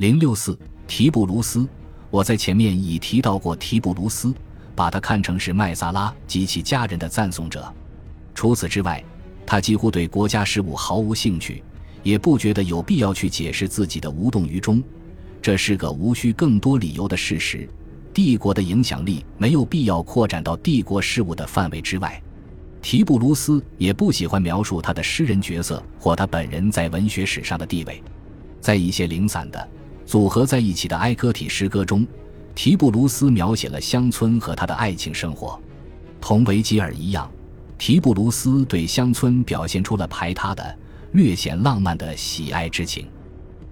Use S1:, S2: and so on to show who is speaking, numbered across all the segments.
S1: 零六四提布鲁斯，我在前面已提到过提布鲁斯，把他看成是麦萨拉及其家人的赞颂者。除此之外，他几乎对国家事务毫无兴趣，也不觉得有必要去解释自己的无动于衷。这是个无需更多理由的事实。帝国的影响力没有必要扩展到帝国事务的范围之外。提布鲁斯也不喜欢描述他的诗人角色或他本人在文学史上的地位。在一些零散的。组合在一起的哀歌体诗歌中，提布鲁斯描写了乡村和他的爱情生活。同维吉尔一样，提布鲁斯对乡村表现出了排他的、略显浪漫的喜爱之情。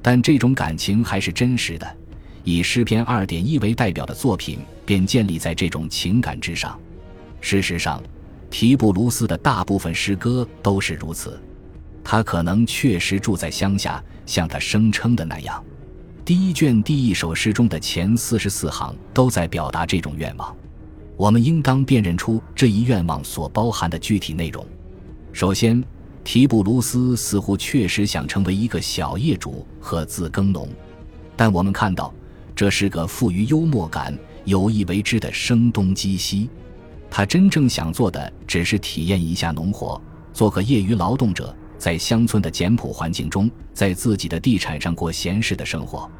S1: 但这种感情还是真实的。以诗篇二点一为代表的作品便建立在这种情感之上。事实上，提布鲁斯的大部分诗歌都是如此。他可能确实住在乡下，像他声称的那样。第一卷第一首诗中的前四十四行都在表达这种愿望，我们应当辨认出这一愿望所包含的具体内容。首先，提布鲁斯似乎确实想成为一个小业主和自耕农，但我们看到这是个富于幽默感、有意为之的声东击西。他真正想做的只是体验一下农活，做个业余劳动者。在乡村的简朴环境中，在自己的地产上过闲适的生活。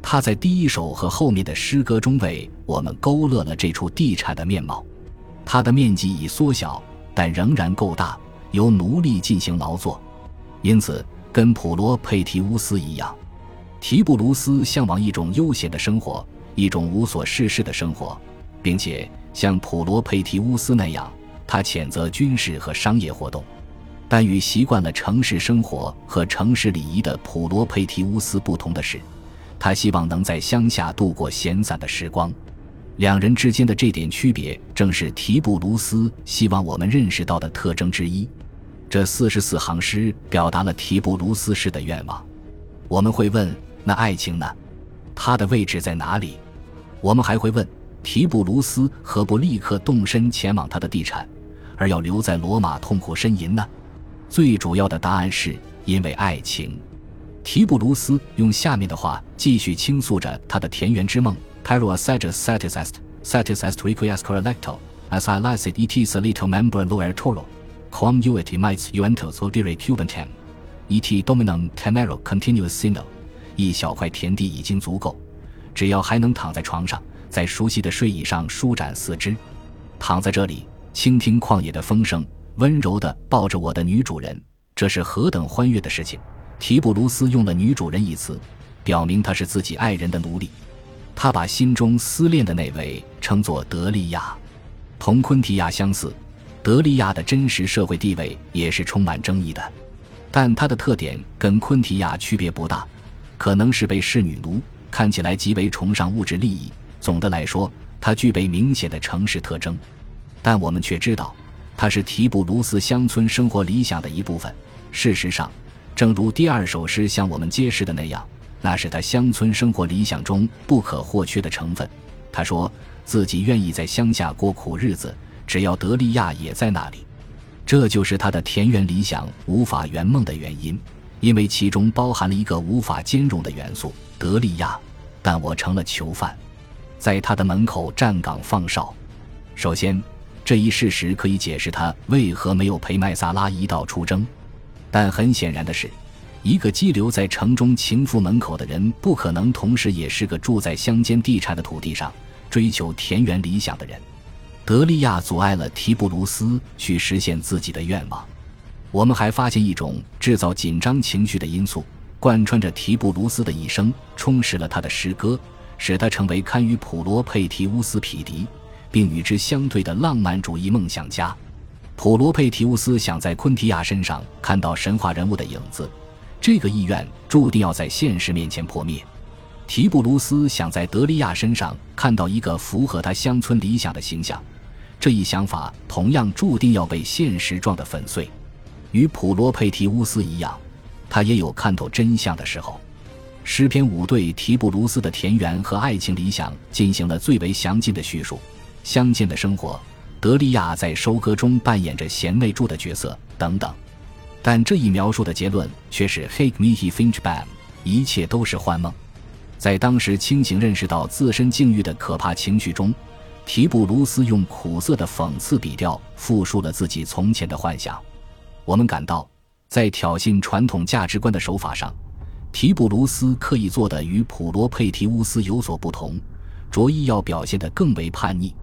S1: 他在第一首和后面的诗歌中为我们勾勒了这处地产的面貌。它的面积已缩小，但仍然够大，由奴隶进行劳作。因此，跟普罗佩提乌斯一样，提布鲁斯向往一种悠闲的生活，一种无所事事的生活，并且像普罗佩提乌斯那样，他谴责军事和商业活动。但与习惯了城市生活和城市礼仪的普罗佩提乌斯不同的是，他希望能在乡下度过闲散的时光。两人之间的这点区别，正是提布鲁斯希望我们认识到的特征之一。这四十四行诗表达了提布鲁斯式的愿望。我们会问：那爱情呢？它的位置在哪里？我们还会问：提布鲁斯何不立刻动身前往他的地产，而要留在罗马痛苦呻吟呢？最主要的答案是因为爱情。提布鲁斯用下面的话继续倾诉着他的田园之梦：“Pero assages satisest, satisest requiescere lecto, as I licet et solito membra loertoro, quam uit mites uentos odire cubentem, et dominum temero continuus sino。”一小块田地已经足够，只要还能躺在床上，在熟悉的睡椅上舒展四肢，躺在这里倾听旷野的风声。温柔地抱着我的女主人，这是何等欢悦的事情！提布鲁斯用了“女主人”一词，表明他是自己爱人的奴隶。他把心中思恋的那位称作德利亚。同昆提亚相似，德利亚的真实社会地位也是充满争议的。但他的特点跟昆提亚区别不大，可能是被视女奴，看起来极为崇尚物质利益。总的来说，他具备明显的城市特征。但我们却知道。它是提布鲁斯乡村生活理想的一部分。事实上，正如第二首诗向我们揭示的那样，那是他乡村生活理想中不可或缺的成分。他说自己愿意在乡下过苦日子，只要德利亚也在那里。这就是他的田园理想无法圆梦的原因，因为其中包含了一个无法兼容的元素——德利亚。但我成了囚犯，在他的门口站岗放哨。首先。这一事实可以解释他为何没有陪麦萨拉一道出征，但很显然的是，一个羁留在城中情妇门口的人，不可能同时也是个住在乡间地产的土地上追求田园理想的人。德利亚阻碍了提布鲁斯去实现自己的愿望。我们还发现一种制造紧张情绪的因素，贯穿着提布鲁斯的一生，充实了他的诗歌，使他成为堪与普罗佩提乌斯匹敌。并与之相对的浪漫主义梦想家，普罗佩提乌斯想在昆提亚身上看到神话人物的影子，这个意愿注定要在现实面前破灭。提布鲁斯想在德利亚身上看到一个符合他乡村理想的形象，这一想法同样注定要被现实撞得粉碎。与普罗佩提乌斯一样，他也有看透真相的时候。诗篇五对提布鲁斯的田园和爱情理想进行了最为详尽的叙述。乡间的生活，德利亚在收割中扮演着贤内助的角色等等，但这一描述的结论却是 “Hake me he finch bam”，一切都是幻梦。在当时清醒认识到自身境遇的可怕情绪中，提布鲁斯用苦涩的讽刺笔调复述了自己从前的幻想。我们感到，在挑衅传统价值观的手法上，提布鲁斯刻意做的与普罗佩提乌斯有所不同，着意要表现得更为叛逆。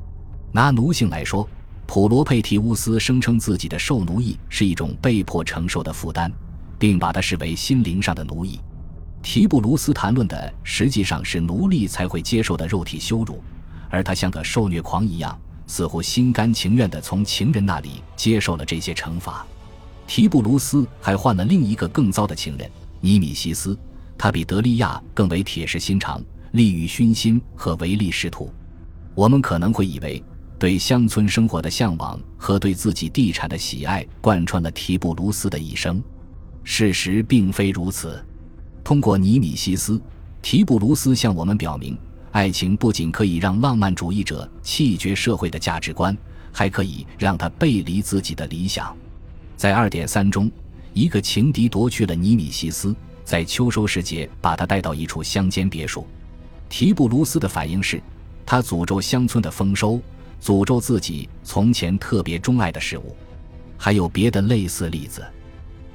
S1: 拿奴性来说，普罗佩提乌斯声称自己的受奴役是一种被迫承受的负担，并把它视为心灵上的奴役。提布鲁斯谈论的实际上是奴隶才会接受的肉体羞辱，而他像个受虐狂一样，似乎心甘情愿地从情人那里接受了这些惩罚。提布鲁斯还换了另一个更糟的情人尼米西斯，他比德利亚更为铁石心肠，利欲熏心和唯利是图。我们可能会以为，对乡村生活的向往和对自己地产的喜爱贯穿了提布鲁斯的一生。事实并非如此。通过尼米西斯，提布鲁斯向我们表明，爱情不仅可以让浪漫主义者弃绝社会的价值观，还可以让他背离自己的理想。在二点三中，一个情敌夺去了尼米西斯，在秋收时节把他带到一处乡间别墅。提布鲁斯的反应是，他诅咒乡村的丰收，诅咒自己从前特别钟爱的事物。还有别的类似例子。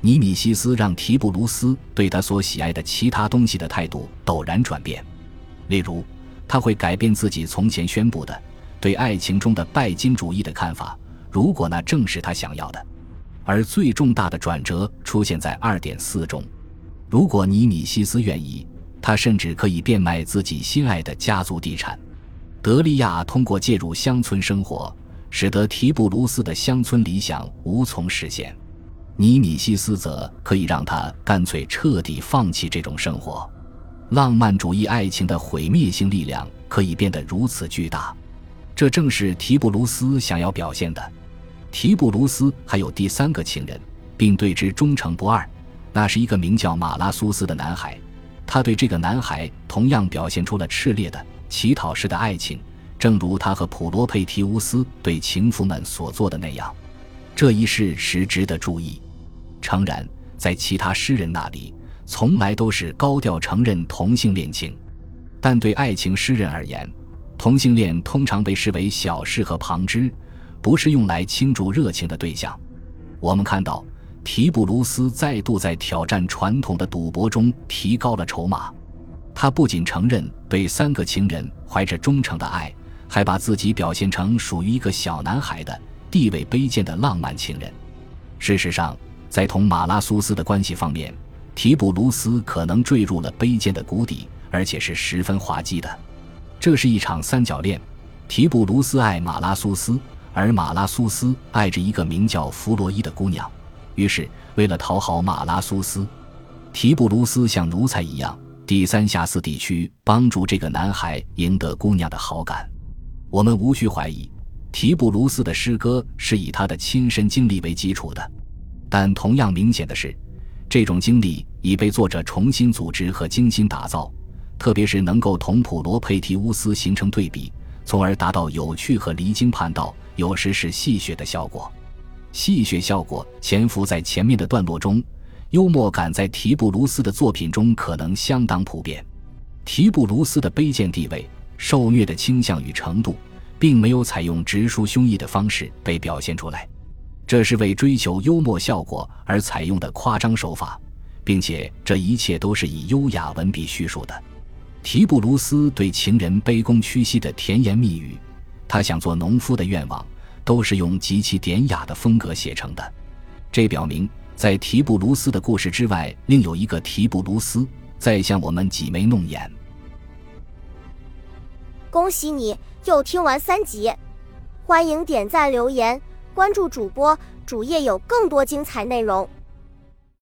S1: 尼米西斯让提布鲁斯对他所喜爱的其他东西的态度陡然转变，例如，他会改变自己从前宣布的对爱情中的拜金主义的看法，如果那正是他想要的。而最重大的转折出现在二点四中，如果尼米西斯愿意，他甚至可以变卖自己心爱的家族地产。德利亚通过介入乡村生活，使得提布鲁斯的乡村理想无从实现。尼米西斯则可以让他干脆彻底放弃这种生活，浪漫主义爱情的毁灭性力量可以变得如此巨大，这正是提布鲁斯想要表现的。提布鲁斯还有第三个情人，并对之忠诚不二，那是一个名叫马拉苏斯的男孩。他对这个男孩同样表现出了炽烈的乞讨式的爱情，正如他和普罗佩提乌斯对情妇们所做的那样。这一事实值得注意。诚然，在其他诗人那里，从来都是高调承认同性恋情，但对爱情诗人而言，同性恋通常被视为小事和旁支，不是用来倾注热情的对象。我们看到，提布鲁斯再度在挑战传统的赌博中提高了筹码。他不仅承认对三个情人怀着忠诚的爱，还把自己表现成属于一个小男孩的。地位卑贱的浪漫情人。事实上，在同马拉苏斯的关系方面，提布鲁斯可能坠入了卑贱的谷底，而且是十分滑稽的。这是一场三角恋：提布鲁斯爱马拉苏斯，而马拉苏斯爱着一个名叫弗洛伊的姑娘。于是，为了讨好马拉苏斯，提布鲁斯像奴才一样，第三下四地区帮助这个男孩赢得姑娘的好感。我们无需怀疑。提布鲁斯的诗歌是以他的亲身经历为基础的，但同样明显的是，这种经历已被作者重新组织和精心打造，特别是能够同普罗佩提乌斯形成对比，从而达到有趣和离经叛道，有时是戏谑的效果。戏谑效果潜伏在前面的段落中，幽默感在提布鲁斯的作品中可能相当普遍。提布鲁斯的卑贱地位、受虐的倾向与程度。并没有采用直抒胸臆的方式被表现出来，这是为追求幽默效果而采用的夸张手法，并且这一切都是以优雅文笔叙述的。提布鲁斯对情人卑躬屈膝的甜言蜜语，他想做农夫的愿望，都是用极其典雅的风格写成的。这表明，在提布鲁斯的故事之外，另有一个提布鲁斯在向我们挤眉弄眼。
S2: 恭喜你！又听完三集，欢迎点赞、留言、关注主播，主页有更多精彩内容。